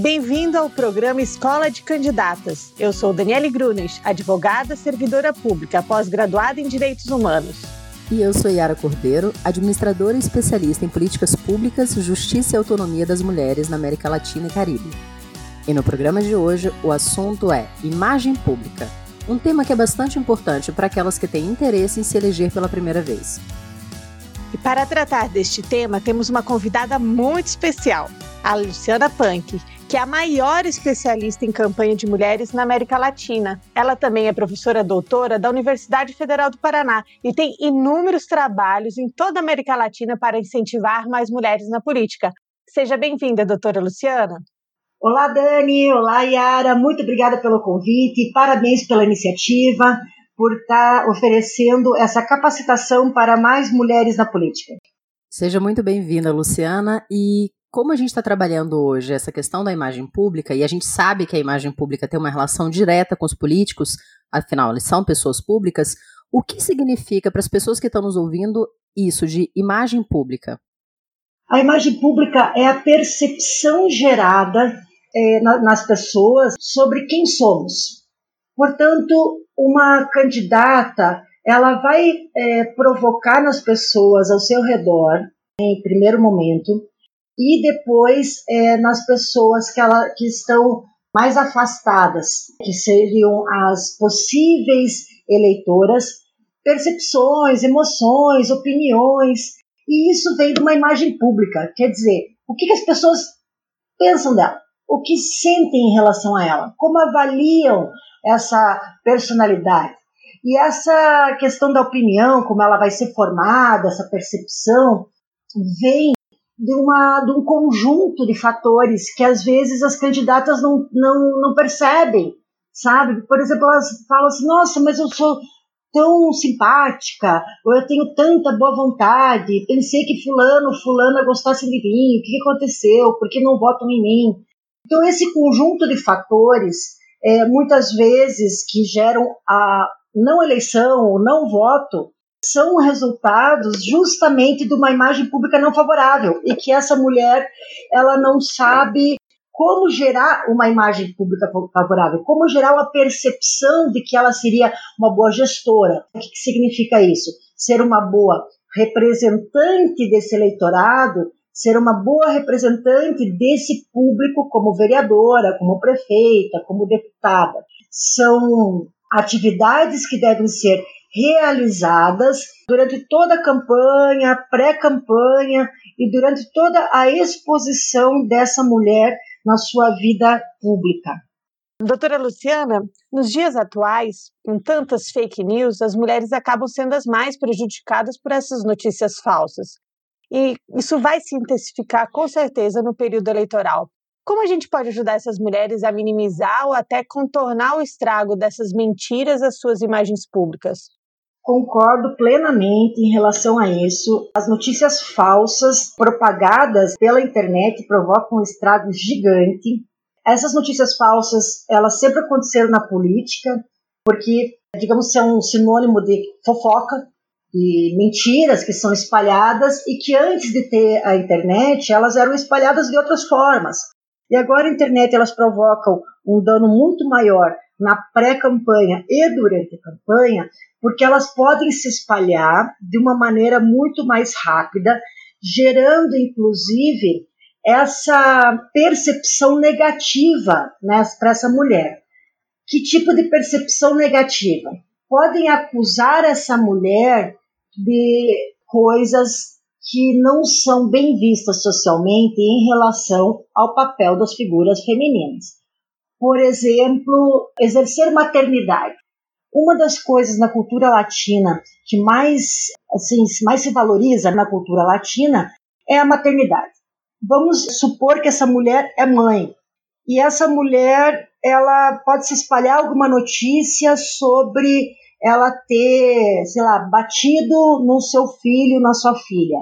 Bem-vindo ao programa Escola de Candidatas. Eu sou Daniele Grunes, advogada, servidora pública, pós-graduada em Direitos Humanos. E eu sou Yara Cordeiro, administradora e especialista em políticas públicas, justiça e autonomia das mulheres na América Latina e Caribe. E no programa de hoje, o assunto é imagem pública, um tema que é bastante importante para aquelas que têm interesse em se eleger pela primeira vez. E para tratar deste tema, temos uma convidada muito especial, a Luciana Punk, que é a maior especialista em campanha de mulheres na América Latina. Ela também é professora doutora da Universidade Federal do Paraná e tem inúmeros trabalhos em toda a América Latina para incentivar mais mulheres na política. Seja bem-vinda, doutora Luciana. Olá, Dani. Olá, Yara. Muito obrigada pelo convite. Parabéns pela iniciativa, por estar oferecendo essa capacitação para mais mulheres na política. Seja muito bem-vinda, Luciana. E como a gente está trabalhando hoje essa questão da imagem pública, e a gente sabe que a imagem pública tem uma relação direta com os políticos, afinal, eles são pessoas públicas, o que significa para as pessoas que estão nos ouvindo isso de imagem pública? A imagem pública é a percepção gerada é, na, nas pessoas sobre quem somos. Portanto, uma candidata ela vai é, provocar nas pessoas ao seu redor, em primeiro momento, e depois é, nas pessoas que, ela, que estão mais afastadas, que seriam as possíveis eleitoras, percepções, emoções, opiniões, e isso vem de uma imagem pública, quer dizer, o que, que as pessoas pensam dela, o que sentem em relação a ela, como avaliam essa personalidade. E essa questão da opinião, como ela vai ser formada, essa percepção, vem de, uma, de um conjunto de fatores que às vezes as candidatas não, não, não percebem, sabe? Por exemplo, elas falam assim: nossa, mas eu sou tão simpática, ou eu tenho tanta boa vontade, pensei que fulano, fulana gostasse de mim, o que aconteceu, por que não votam em mim? Então, esse conjunto de fatores, é, muitas vezes, que geram a não eleição, ou não voto, são resultados justamente de uma imagem pública não favorável e que essa mulher ela não sabe como gerar uma imagem pública favorável, como gerar uma percepção de que ela seria uma boa gestora. O que, significa isso? Ser uma boa representante desse eleitorado, ser uma boa representante desse público como vereadora, como prefeita, como deputada. São atividades que devem ser realizadas durante toda a campanha, pré-campanha e durante toda a exposição dessa mulher na sua vida pública. Doutora Luciana, nos dias atuais, com tantas fake news, as mulheres acabam sendo as mais prejudicadas por essas notícias falsas. E isso vai se intensificar com certeza no período eleitoral. Como a gente pode ajudar essas mulheres a minimizar ou até contornar o estrago dessas mentiras às suas imagens públicas? Concordo plenamente em relação a isso. As notícias falsas propagadas pela internet provocam um estrago gigante. Essas notícias falsas, elas sempre aconteceram na política, porque, digamos, são um sinônimo de fofoca, de mentiras que são espalhadas e que antes de ter a internet, elas eram espalhadas de outras formas. E agora a internet elas provocam um dano muito maior na pré-campanha e durante a campanha, porque elas podem se espalhar de uma maneira muito mais rápida, gerando inclusive essa percepção negativa né, para essa mulher. Que tipo de percepção negativa? Podem acusar essa mulher de coisas que não são bem vistas socialmente em relação ao papel das figuras femininas. Por exemplo, exercer maternidade. Uma das coisas na cultura latina que mais, assim, mais se valoriza na cultura latina é a maternidade. Vamos supor que essa mulher é mãe e essa mulher ela pode se espalhar alguma notícia sobre ela ter, sei lá, batido no seu filho, na sua filha.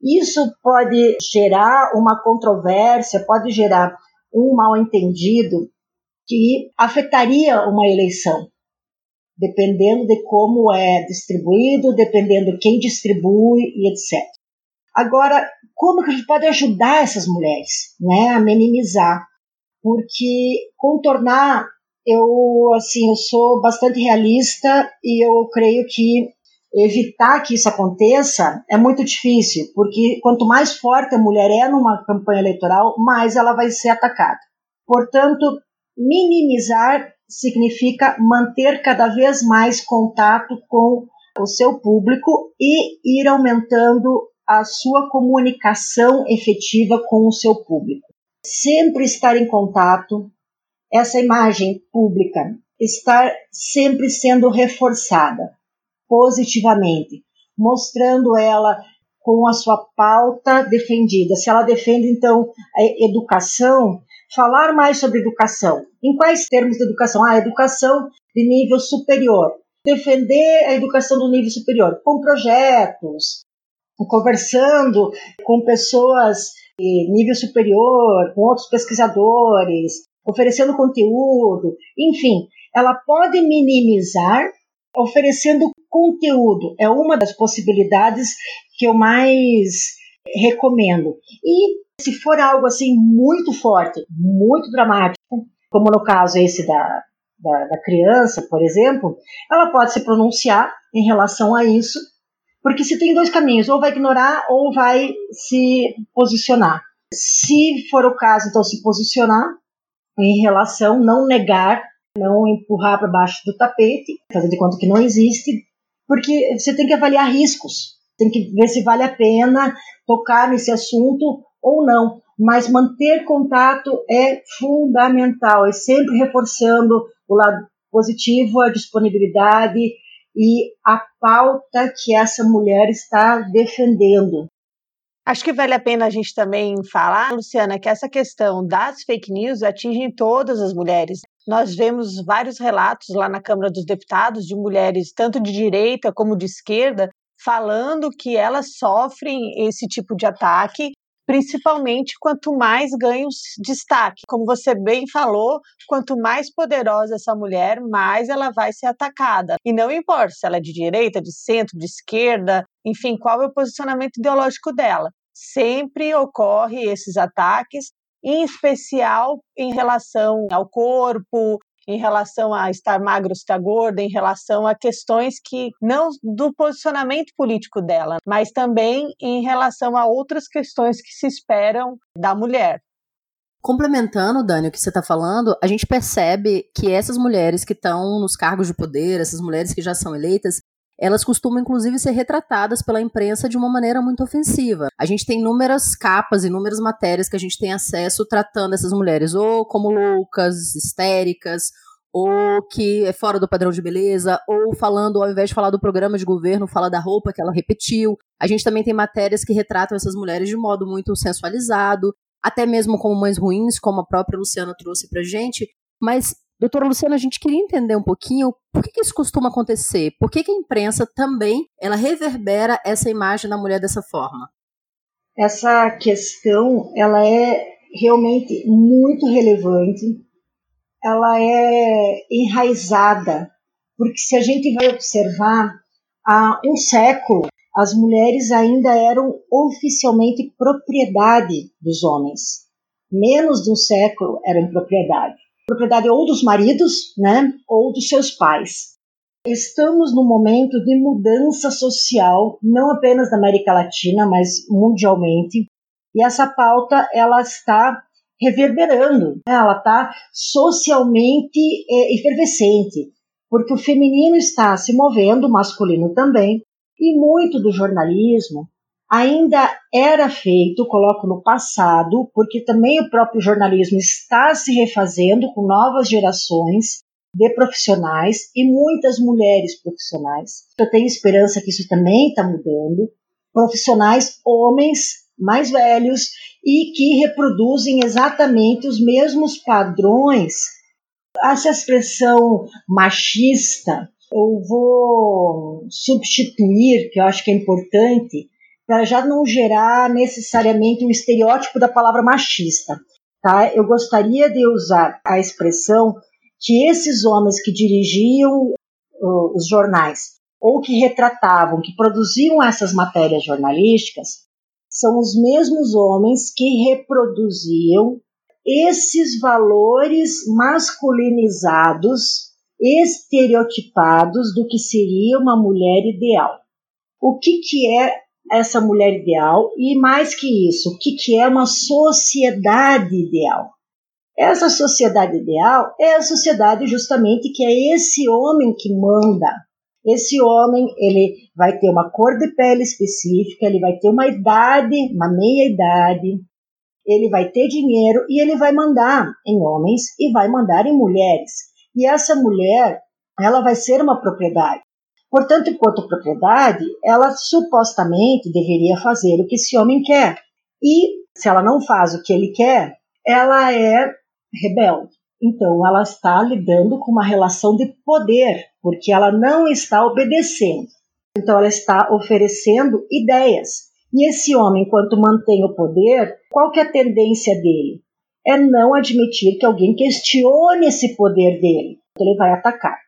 Isso pode gerar uma controvérsia, pode gerar um mal-entendido que afetaria uma eleição, dependendo de como é distribuído, dependendo quem distribui e etc. Agora, como que a gente pode ajudar essas mulheres, né, a minimizar? porque contornar eu assim eu sou bastante realista e eu creio que evitar que isso aconteça é muito difícil, porque quanto mais forte a mulher é numa campanha eleitoral, mais ela vai ser atacada. Portanto, minimizar significa manter cada vez mais contato com o seu público e ir aumentando a sua comunicação efetiva com o seu público. Sempre estar em contato, essa imagem pública estar sempre sendo reforçada positivamente, mostrando ela com a sua pauta defendida. Se ela defende, então, a educação, falar mais sobre educação. Em quais termos de educação? Ah, educação de nível superior. Defender a educação do nível superior com projetos, conversando com pessoas de nível superior, com outros pesquisadores, oferecendo conteúdo, enfim, ela pode minimizar oferecendo conteúdo. É uma das possibilidades que eu mais recomendo. E se for algo assim muito forte, muito dramático, como no caso esse da, da, da criança, por exemplo, ela pode se pronunciar em relação a isso, porque se tem dois caminhos, ou vai ignorar ou vai se posicionar. Se for o caso, então se posicionar em relação, não negar, não empurrar para baixo do tapete, fazer de conta que não existe, porque você tem que avaliar riscos, tem que ver se vale a pena tocar nesse assunto ou não. Mas manter contato é fundamental, é sempre reforçando o lado positivo, a disponibilidade e a pauta que essa mulher está defendendo. Acho que vale a pena a gente também falar, Luciana, que essa questão das fake news atinge todas as mulheres. Nós vemos vários relatos lá na Câmara dos Deputados de mulheres, tanto de direita como de esquerda, falando que elas sofrem esse tipo de ataque, principalmente quanto mais ganham destaque. Como você bem falou, quanto mais poderosa essa mulher, mais ela vai ser atacada. E não importa se ela é de direita, de centro, de esquerda, enfim, qual é o posicionamento ideológico dela. Sempre ocorre esses ataques, em especial em relação ao corpo, em relação a estar magro estar gorda, em relação a questões que não do posicionamento político dela, mas também em relação a outras questões que se esperam da mulher. Complementando, Dani, o que você está falando, a gente percebe que essas mulheres que estão nos cargos de poder, essas mulheres que já são eleitas, elas costumam inclusive ser retratadas pela imprensa de uma maneira muito ofensiva. A gente tem inúmeras capas, inúmeras matérias que a gente tem acesso tratando essas mulheres ou como loucas, histéricas, ou que é fora do padrão de beleza, ou falando, ao invés de falar do programa de governo, fala da roupa que ela repetiu. A gente também tem matérias que retratam essas mulheres de modo muito sensualizado, até mesmo como mães ruins, como a própria Luciana trouxe pra gente. Mas Doutora Luciana, a gente queria entender um pouquinho por que, que isso costuma acontecer, por que, que a imprensa também ela reverbera essa imagem da mulher dessa forma. Essa questão ela é realmente muito relevante, ela é enraizada, porque se a gente vai observar, há um século as mulheres ainda eram oficialmente propriedade dos homens. Menos de um século eram propriedade propriedade ou dos maridos, né, ou dos seus pais. Estamos num momento de mudança social, não apenas na América Latina, mas mundialmente, e essa pauta ela está reverberando, né? ela está socialmente é, efervescente, porque o feminino está se movendo, o masculino também, e muito do jornalismo ainda era feito, coloco no passado, porque também o próprio jornalismo está se refazendo com novas gerações de profissionais e muitas mulheres profissionais. Eu tenho esperança que isso também está mudando. Profissionais, homens mais velhos e que reproduzem exatamente os mesmos padrões. Essa expressão machista eu vou substituir, que eu acho que é importante, para já não gerar necessariamente um estereótipo da palavra machista. Tá? Eu gostaria de usar a expressão que esses homens que dirigiam uh, os jornais ou que retratavam, que produziam essas matérias jornalísticas, são os mesmos homens que reproduziam esses valores masculinizados, estereotipados do que seria uma mulher ideal. O que, que é essa mulher ideal e mais que isso, o que, que é uma sociedade ideal? Essa sociedade ideal é a sociedade justamente que é esse homem que manda. Esse homem, ele vai ter uma cor de pele específica, ele vai ter uma idade, uma meia idade, ele vai ter dinheiro e ele vai mandar em homens e vai mandar em mulheres. E essa mulher, ela vai ser uma propriedade. Portanto, enquanto propriedade, ela supostamente deveria fazer o que esse homem quer. E se ela não faz o que ele quer, ela é rebelde. Então, ela está lidando com uma relação de poder, porque ela não está obedecendo. Então, ela está oferecendo ideias. E esse homem, enquanto mantém o poder, qual que é a tendência dele? É não admitir que alguém questione esse poder dele. Então, ele vai atacar.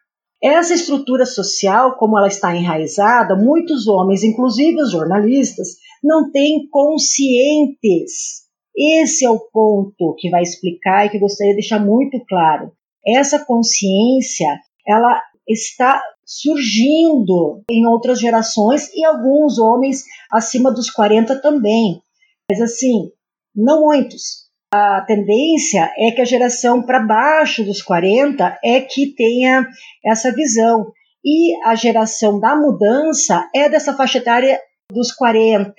Essa estrutura social, como ela está enraizada, muitos homens, inclusive os jornalistas, não têm conscientes esse é o ponto que vai explicar e que eu gostaria de deixar muito claro. Essa consciência, ela está surgindo em outras gerações e alguns homens acima dos 40 também. Mas assim, não muitos. A tendência é que a geração para baixo dos 40 é que tenha essa visão. E a geração da mudança é dessa faixa etária dos 40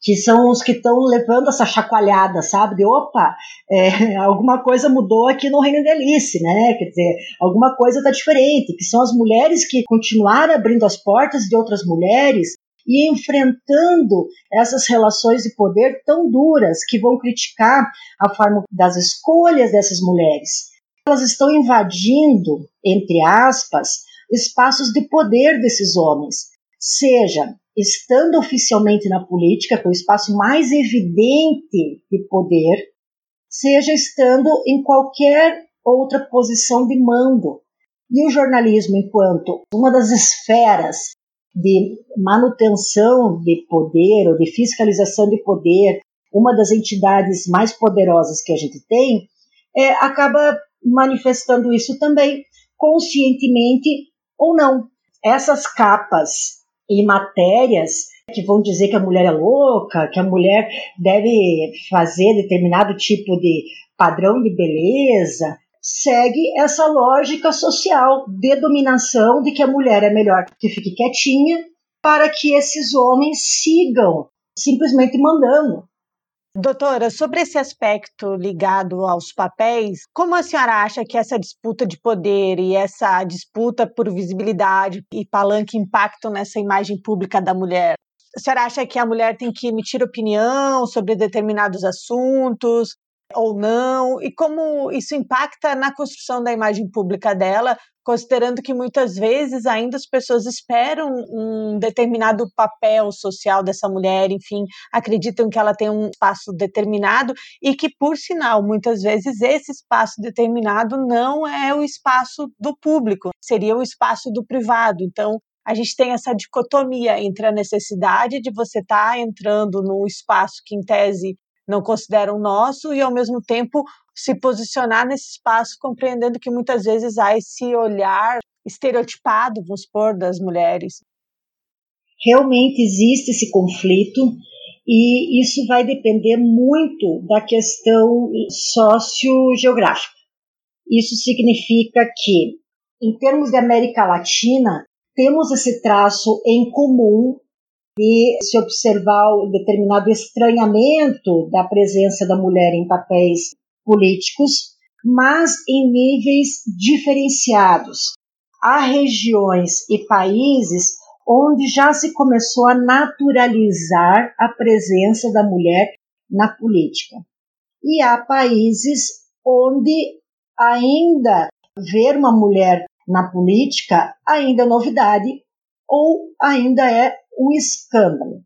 que são os que estão levando essa chacoalhada, sabe? De opa, é, alguma coisa mudou aqui no Reino de Alice, né? Quer dizer, alguma coisa está diferente, que são as mulheres que continuaram abrindo as portas de outras mulheres e enfrentando essas relações de poder tão duras que vão criticar a forma das escolhas dessas mulheres. Elas estão invadindo, entre aspas, espaços de poder desses homens, seja estando oficialmente na política, que é o espaço mais evidente de poder, seja estando em qualquer outra posição de mando. E o jornalismo, enquanto uma das esferas de manutenção de poder ou de fiscalização de poder, uma das entidades mais poderosas que a gente tem, é, acaba manifestando isso também, conscientemente ou não. Essas capas e matérias que vão dizer que a mulher é louca, que a mulher deve fazer determinado tipo de padrão de beleza, segue essa lógica social de dominação de que a mulher é melhor que fique quietinha para que esses homens sigam simplesmente mandando. Doutora, sobre esse aspecto ligado aos papéis, como a senhora acha que essa disputa de poder e essa disputa por visibilidade e palanque impactam nessa imagem pública da mulher? A senhora acha que a mulher tem que emitir opinião sobre determinados assuntos? Ou não, e como isso impacta na construção da imagem pública dela, considerando que muitas vezes ainda as pessoas esperam um determinado papel social dessa mulher, enfim, acreditam que ela tem um espaço determinado e que, por sinal, muitas vezes esse espaço determinado não é o espaço do público, seria o espaço do privado. Então, a gente tem essa dicotomia entre a necessidade de você estar tá entrando num espaço que, em tese, não consideram nosso e, ao mesmo tempo, se posicionar nesse espaço, compreendendo que muitas vezes há esse olhar estereotipado, vamos supor, das mulheres. Realmente existe esse conflito e isso vai depender muito da questão sociogeográfica. Isso significa que, em termos de América Latina, temos esse traço em comum e se observar o determinado estranhamento da presença da mulher em papéis políticos, mas em níveis diferenciados. Há regiões e países onde já se começou a naturalizar a presença da mulher na política. E há países onde ainda ver uma mulher na política ainda é novidade ou ainda é um escândalo,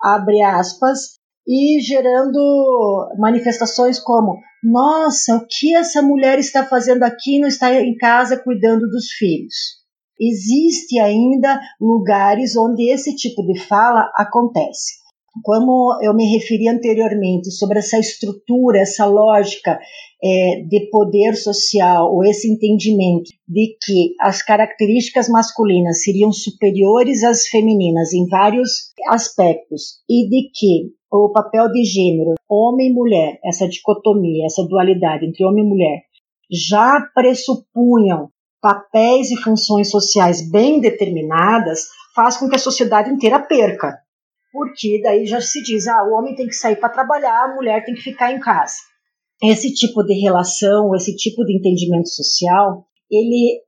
abre aspas, e gerando manifestações como: nossa, o que essa mulher está fazendo aqui? Não está em casa cuidando dos filhos. Existe ainda lugares onde esse tipo de fala acontece. Como eu me referi anteriormente, sobre essa estrutura, essa lógica é, de poder social, ou esse entendimento de que as características masculinas seriam superiores às femininas em vários aspectos, e de que o papel de gênero, homem e mulher, essa dicotomia, essa dualidade entre homem e mulher, já pressupunham papéis e funções sociais bem determinadas, faz com que a sociedade inteira perca porque daí já se diz, ah, o homem tem que sair para trabalhar, a mulher tem que ficar em casa. Esse tipo de relação, esse tipo de entendimento social, ele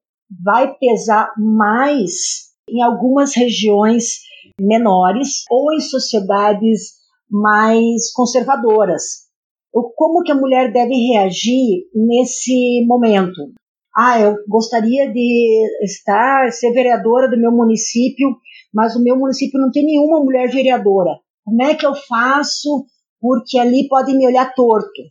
vai pesar mais em algumas regiões menores ou em sociedades mais conservadoras. Como que a mulher deve reagir nesse momento? Ah, eu gostaria de estar, ser vereadora do meu município mas o meu município não tem nenhuma mulher vereadora. Como é que eu faço? Porque ali podem me olhar torto.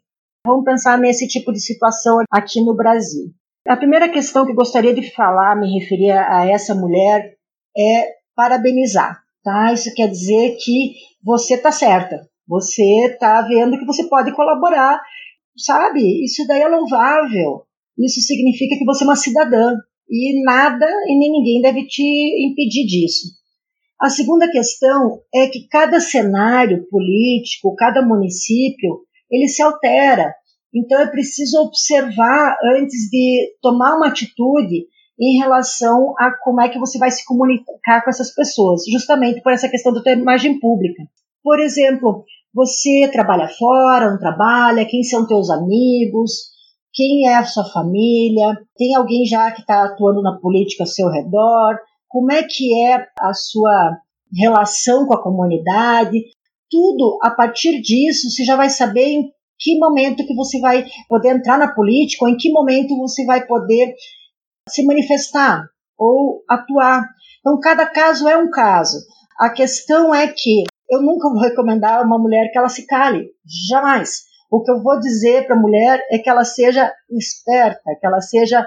Vamos pensar nesse tipo de situação aqui no Brasil. A primeira questão que gostaria de falar, me referir a essa mulher, é parabenizar. Tá? Isso quer dizer que você está certa. Você está vendo que você pode colaborar, sabe? Isso daí é louvável. Isso significa que você é uma cidadã e nada e nem ninguém deve te impedir disso. A segunda questão é que cada cenário político, cada município, ele se altera. Então é preciso observar antes de tomar uma atitude em relação a como é que você vai se comunicar com essas pessoas, justamente por essa questão da tua imagem pública. Por exemplo, você trabalha fora, não trabalha, quem são teus amigos, quem é a sua família, tem alguém já que está atuando na política ao seu redor, como é que é a sua relação com a comunidade, tudo a partir disso você já vai saber em que momento que você vai poder entrar na política ou em que momento você vai poder se manifestar ou atuar. Então cada caso é um caso. A questão é que eu nunca vou recomendar a uma mulher que ela se cale, jamais. O que eu vou dizer para a mulher é que ela seja esperta, que ela seja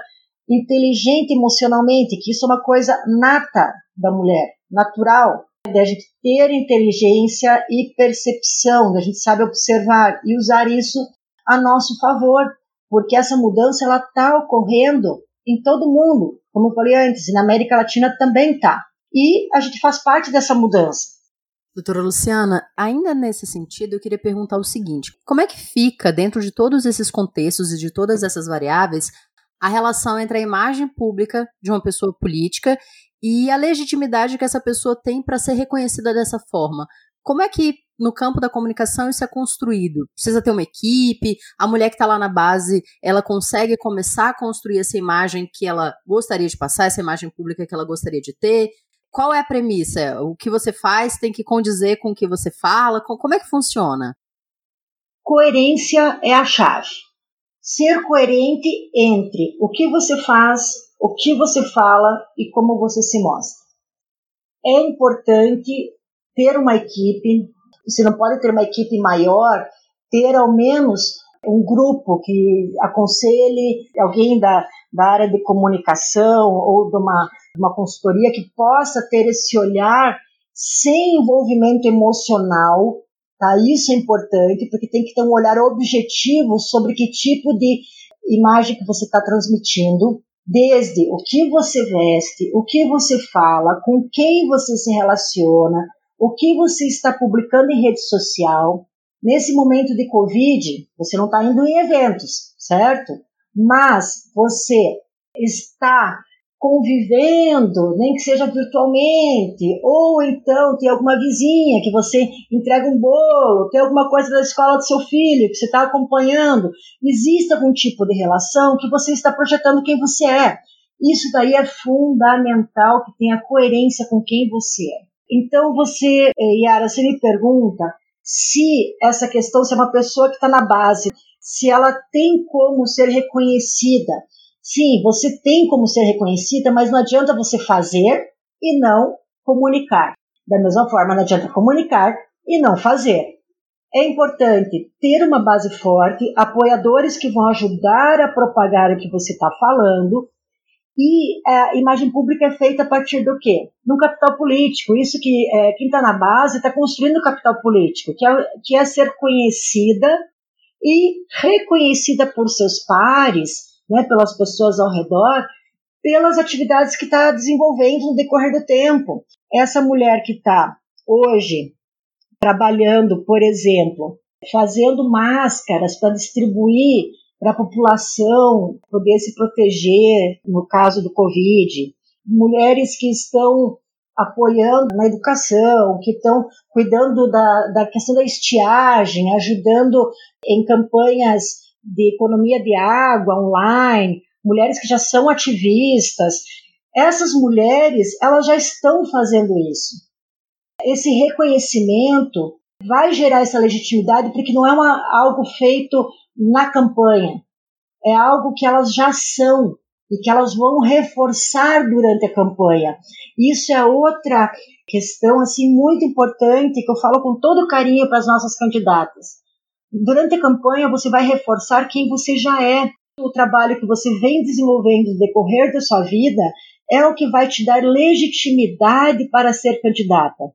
inteligente emocionalmente, que isso é uma coisa nata da mulher, natural, da gente ter inteligência e percepção, da gente sabe observar e usar isso a nosso favor, porque essa mudança ela está ocorrendo em todo mundo, como eu falei antes, e na América Latina também está. E a gente faz parte dessa mudança. Doutora Luciana, ainda nesse sentido, eu queria perguntar o seguinte: como é que fica, dentro de todos esses contextos e de todas essas variáveis, a relação entre a imagem pública de uma pessoa política e a legitimidade que essa pessoa tem para ser reconhecida dessa forma. Como é que no campo da comunicação isso é construído? Precisa ter uma equipe, a mulher que está lá na base, ela consegue começar a construir essa imagem que ela gostaria de passar, essa imagem pública que ela gostaria de ter? Qual é a premissa? O que você faz tem que condizer com o que você fala? Como é que funciona? Coerência é a chave ser coerente entre o que você faz, o que você fala e como você se mostra. É importante ter uma equipe, você não pode ter uma equipe maior, ter ao menos um grupo que aconselhe alguém da, da área de comunicação ou de uma, uma consultoria que possa ter esse olhar sem envolvimento emocional Tá? Isso é importante, porque tem que ter um olhar objetivo sobre que tipo de imagem que você está transmitindo, desde o que você veste, o que você fala, com quem você se relaciona, o que você está publicando em rede social. Nesse momento de Covid, você não está indo em eventos, certo? Mas você está convivendo, nem que seja virtualmente, ou então tem alguma vizinha que você entrega um bolo, tem alguma coisa da escola do seu filho que você está acompanhando, existe algum tipo de relação que você está projetando quem você é. Isso daí é fundamental que tenha coerência com quem você é. Então você, eh, Yara, você me pergunta se essa questão, se é uma pessoa que está na base, se ela tem como ser reconhecida, Sim, você tem como ser reconhecida, mas não adianta você fazer e não comunicar. Da mesma forma, não adianta comunicar e não fazer. É importante ter uma base forte, apoiadores que vão ajudar a propagar o que você está falando E a imagem pública é feita a partir do quê? No capital político. Isso que é, quem está na base está construindo capital político, que é, que é ser conhecida e reconhecida por seus pares, né, pelas pessoas ao redor, pelas atividades que está desenvolvendo no decorrer do tempo. Essa mulher que está hoje trabalhando, por exemplo, fazendo máscaras para distribuir para a população poder se proteger no caso do Covid, mulheres que estão apoiando na educação, que estão cuidando da, da questão da estiagem, ajudando em campanhas de economia de água online, mulheres que já são ativistas. Essas mulheres, elas já estão fazendo isso. Esse reconhecimento vai gerar essa legitimidade porque não é uma, algo feito na campanha. É algo que elas já são e que elas vão reforçar durante a campanha. Isso é outra questão assim muito importante que eu falo com todo carinho para as nossas candidatas. Durante a campanha você vai reforçar quem você já é. O trabalho que você vem desenvolvendo no decorrer da sua vida é o que vai te dar legitimidade para ser candidata.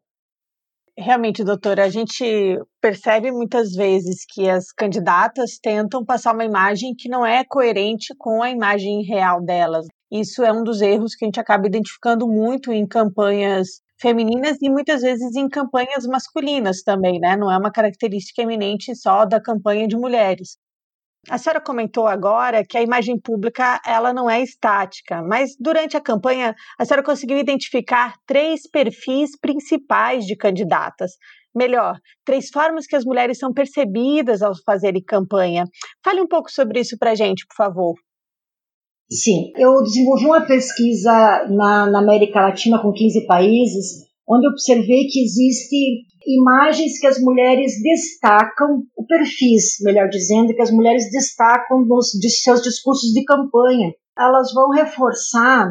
Realmente, doutora, a gente percebe muitas vezes que as candidatas tentam passar uma imagem que não é coerente com a imagem real delas. Isso é um dos erros que a gente acaba identificando muito em campanhas femininas e muitas vezes em campanhas masculinas também, né? Não é uma característica eminente só da campanha de mulheres. A senhora comentou agora que a imagem pública ela não é estática, mas durante a campanha a senhora conseguiu identificar três perfis principais de candidatas. Melhor, três formas que as mulheres são percebidas ao fazerem campanha. Fale um pouco sobre isso para gente, por favor. Sim, eu desenvolvi uma pesquisa na, na América Latina com 15 países, onde observei que existe imagens que as mulheres destacam, o perfis, melhor dizendo, que as mulheres destacam nos de seus discursos de campanha. Elas vão reforçar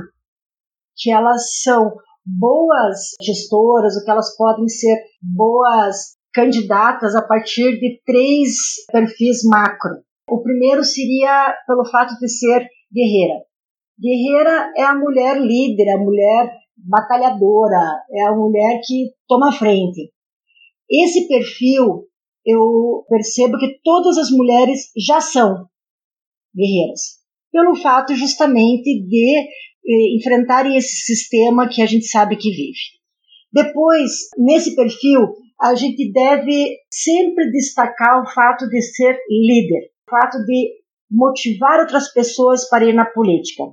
que elas são boas gestoras, ou que elas podem ser boas candidatas a partir de três perfis macro. O primeiro seria pelo fato de ser guerreira. Guerreira é a mulher líder, a mulher batalhadora, é a mulher que toma frente. Esse perfil eu percebo que todas as mulheres já são guerreiras, pelo fato justamente de eh, enfrentarem esse sistema que a gente sabe que vive. Depois, nesse perfil, a gente deve sempre destacar o fato de ser líder, o fato de motivar outras pessoas para ir na política.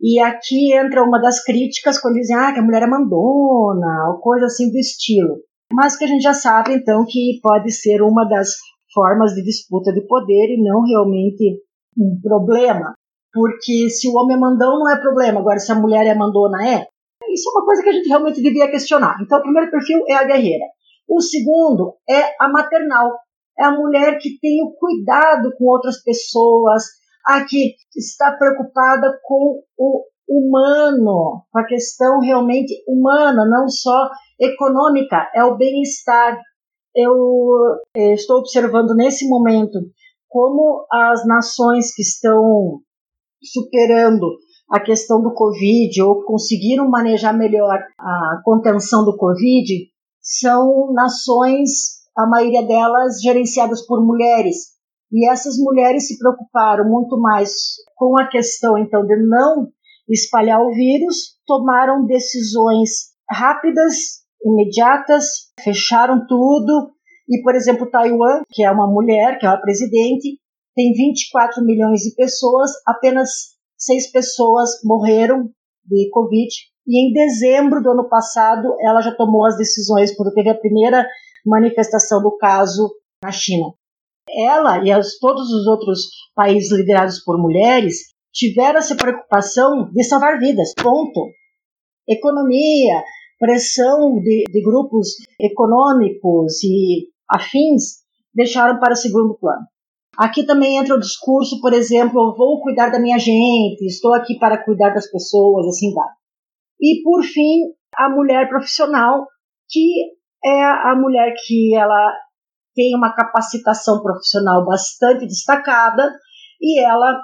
E aqui entra uma das críticas quando dizem ah, que a mulher é mandona, ou coisa assim do estilo mas que a gente já sabe então que pode ser uma das formas de disputa de poder e não realmente um problema. Porque se o homem é mandão não é problema, agora se a mulher é mandona é. Isso é uma coisa que a gente realmente devia questionar. Então o primeiro perfil é a guerreira. O segundo é a maternal. É a mulher que tem o cuidado com outras pessoas, a que está preocupada com o humano, com a questão realmente humana, não só econômica, é o bem-estar. Eu eh, estou observando nesse momento como as nações que estão superando a questão do Covid ou conseguiram manejar melhor a contenção do Covid são nações, a maioria delas gerenciadas por mulheres. E essas mulheres se preocuparam muito mais com a questão, então, de não espalhar o vírus, tomaram decisões rápidas imediatas, fecharam tudo. E, por exemplo, Taiwan, que é uma mulher, que é a presidente, tem 24 milhões de pessoas, apenas seis pessoas morreram de Covid. E em dezembro do ano passado, ela já tomou as decisões, quando teve a primeira manifestação do caso na China. Ela e as, todos os outros países liderados por mulheres tiveram essa preocupação de salvar vidas, ponto. Economia, pressão de, de grupos econômicos e afins deixaram para o segundo plano. Aqui também entra o discurso, por exemplo, eu vou cuidar da minha gente, estou aqui para cuidar das pessoas, assim vai. E por fim, a mulher profissional, que é a mulher que ela tem uma capacitação profissional bastante destacada e ela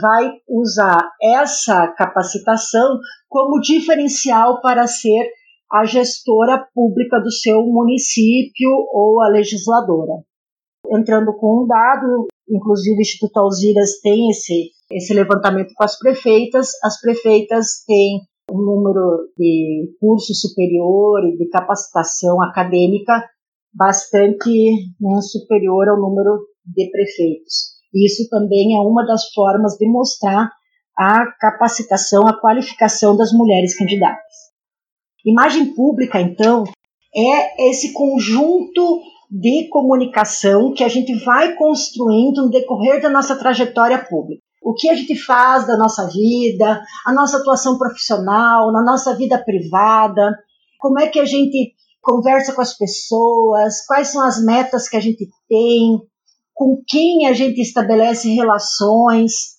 vai usar essa capacitação como diferencial para ser a gestora pública do seu município ou a legisladora. Entrando com um dado, inclusive o Instituto Alziras tem esse, esse levantamento com as prefeitas, as prefeitas têm um número de curso superior e de capacitação acadêmica bastante né, superior ao número de prefeitos. Isso também é uma das formas de mostrar a capacitação, a qualificação das mulheres candidatas. Imagem pública, então, é esse conjunto de comunicação que a gente vai construindo no decorrer da nossa trajetória pública. O que a gente faz da nossa vida, a nossa atuação profissional, na nossa vida privada, como é que a gente conversa com as pessoas, quais são as metas que a gente tem, com quem a gente estabelece relações,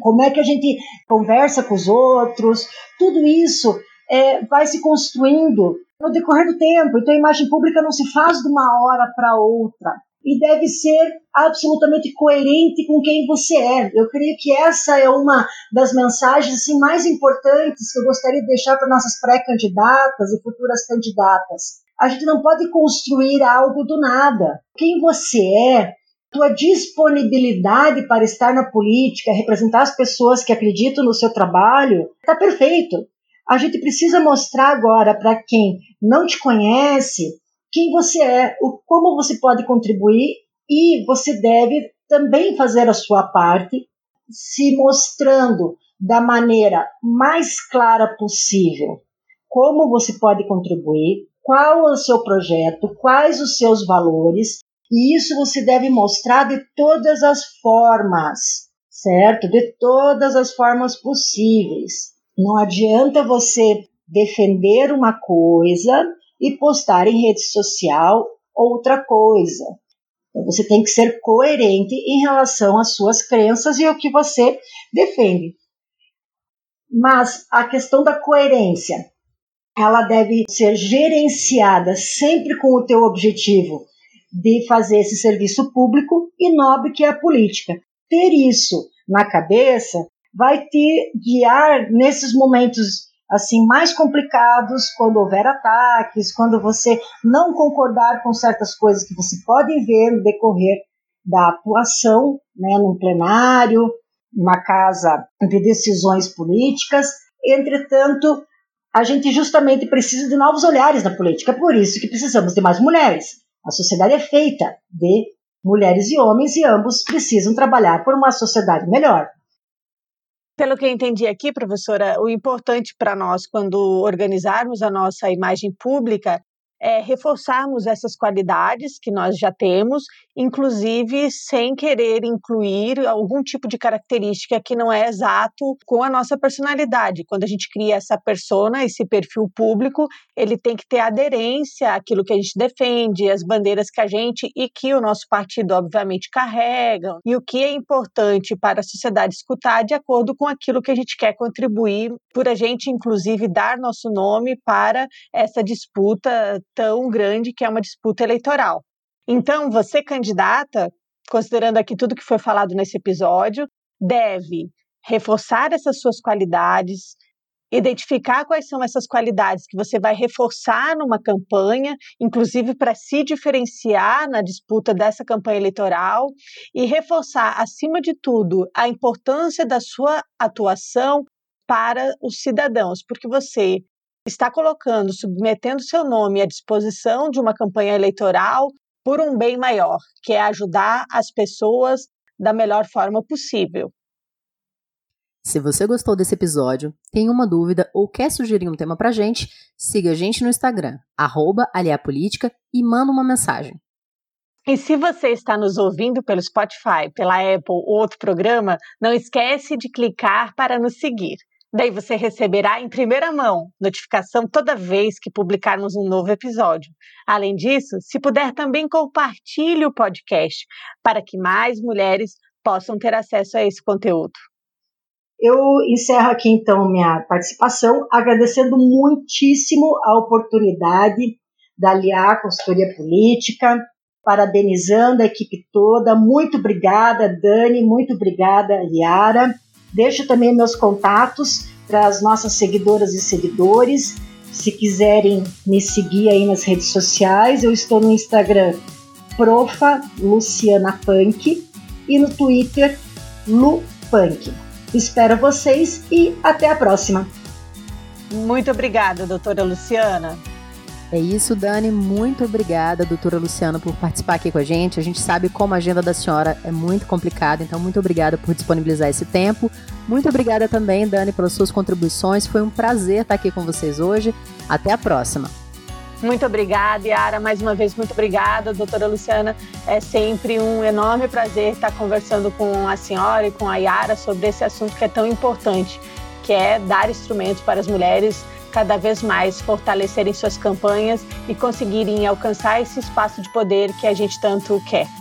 como é que a gente conversa com os outros, tudo isso é, vai se construindo no decorrer do tempo. Então, a imagem pública não se faz de uma hora para outra e deve ser absolutamente coerente com quem você é. Eu creio que essa é uma das mensagens assim, mais importantes que eu gostaria de deixar para nossas pré-candidatas e futuras candidatas. A gente não pode construir algo do nada. Quem você é, tua disponibilidade para estar na política, representar as pessoas que acreditam no seu trabalho, está perfeito. A gente precisa mostrar agora para quem não te conhece quem você é, o, como você pode contribuir e você deve também fazer a sua parte, se mostrando da maneira mais clara possível como você pode contribuir, qual é o seu projeto, quais os seus valores, e isso você deve mostrar de todas as formas, certo? De todas as formas possíveis. Não adianta você defender uma coisa e postar em rede social outra coisa. Então, você tem que ser coerente em relação às suas crenças e ao que você defende. Mas a questão da coerência, ela deve ser gerenciada sempre com o teu objetivo de fazer esse serviço público e nobre que é a política. Ter isso na cabeça vai te guiar nesses momentos assim mais complicados, quando houver ataques, quando você não concordar com certas coisas que você pode ver no decorrer da atuação, né, num plenário, numa casa de decisões políticas. Entretanto, a gente justamente precisa de novos olhares na política, é por isso que precisamos de mais mulheres. A sociedade é feita de mulheres e homens e ambos precisam trabalhar por uma sociedade melhor. Pelo que eu entendi aqui, professora, o importante para nós, quando organizarmos a nossa imagem pública, é, reforçarmos essas qualidades que nós já temos, inclusive sem querer incluir algum tipo de característica que não é exato com a nossa personalidade. Quando a gente cria essa persona, esse perfil público, ele tem que ter aderência àquilo que a gente defende, às bandeiras que a gente e que o nosso partido, obviamente, carrega, e o que é importante para a sociedade escutar de acordo com aquilo que a gente quer contribuir, por a gente, inclusive, dar nosso nome para essa disputa tão grande que é uma disputa eleitoral. Então, você, candidata, considerando aqui tudo que foi falado nesse episódio, deve reforçar essas suas qualidades, identificar quais são essas qualidades que você vai reforçar numa campanha, inclusive para se diferenciar na disputa dessa campanha eleitoral, e reforçar, acima de tudo, a importância da sua atuação para os cidadãos, porque você está colocando, submetendo seu nome à disposição de uma campanha eleitoral por um bem maior, que é ajudar as pessoas da melhor forma possível. Se você gostou desse episódio, tem uma dúvida ou quer sugerir um tema pra gente, siga a gente no Instagram, arroba Aliapolítica e manda uma mensagem. E se você está nos ouvindo pelo Spotify, pela Apple ou outro programa, não esquece de clicar para nos seguir. Daí você receberá em primeira mão notificação toda vez que publicarmos um novo episódio. Além disso, se puder também compartilhe o podcast para que mais mulheres possam ter acesso a esse conteúdo. Eu encerro aqui então minha participação agradecendo muitíssimo a oportunidade da Aliar Consultoria Política parabenizando a equipe toda. Muito obrigada, Dani, muito obrigada, Yara. Deixo também meus contatos para as nossas seguidoras e seguidores. Se quiserem me seguir aí nas redes sociais, eu estou no Instagram profa Luciana Punk e no Twitter Lu Punk. Espero vocês e até a próxima. Muito obrigada, doutora Luciana. É isso, Dani. Muito obrigada, doutora Luciana, por participar aqui com a gente. A gente sabe como a agenda da senhora é muito complicada, então muito obrigada por disponibilizar esse tempo. Muito obrigada também, Dani, pelas suas contribuições. Foi um prazer estar aqui com vocês hoje. Até a próxima. Muito obrigada, Yara. Mais uma vez, muito obrigada, doutora Luciana. É sempre um enorme prazer estar conversando com a senhora e com a Yara sobre esse assunto que é tão importante, que é dar instrumentos para as mulheres cada vez mais fortalecerem suas campanhas e conseguirem alcançar esse espaço de poder que a gente tanto quer.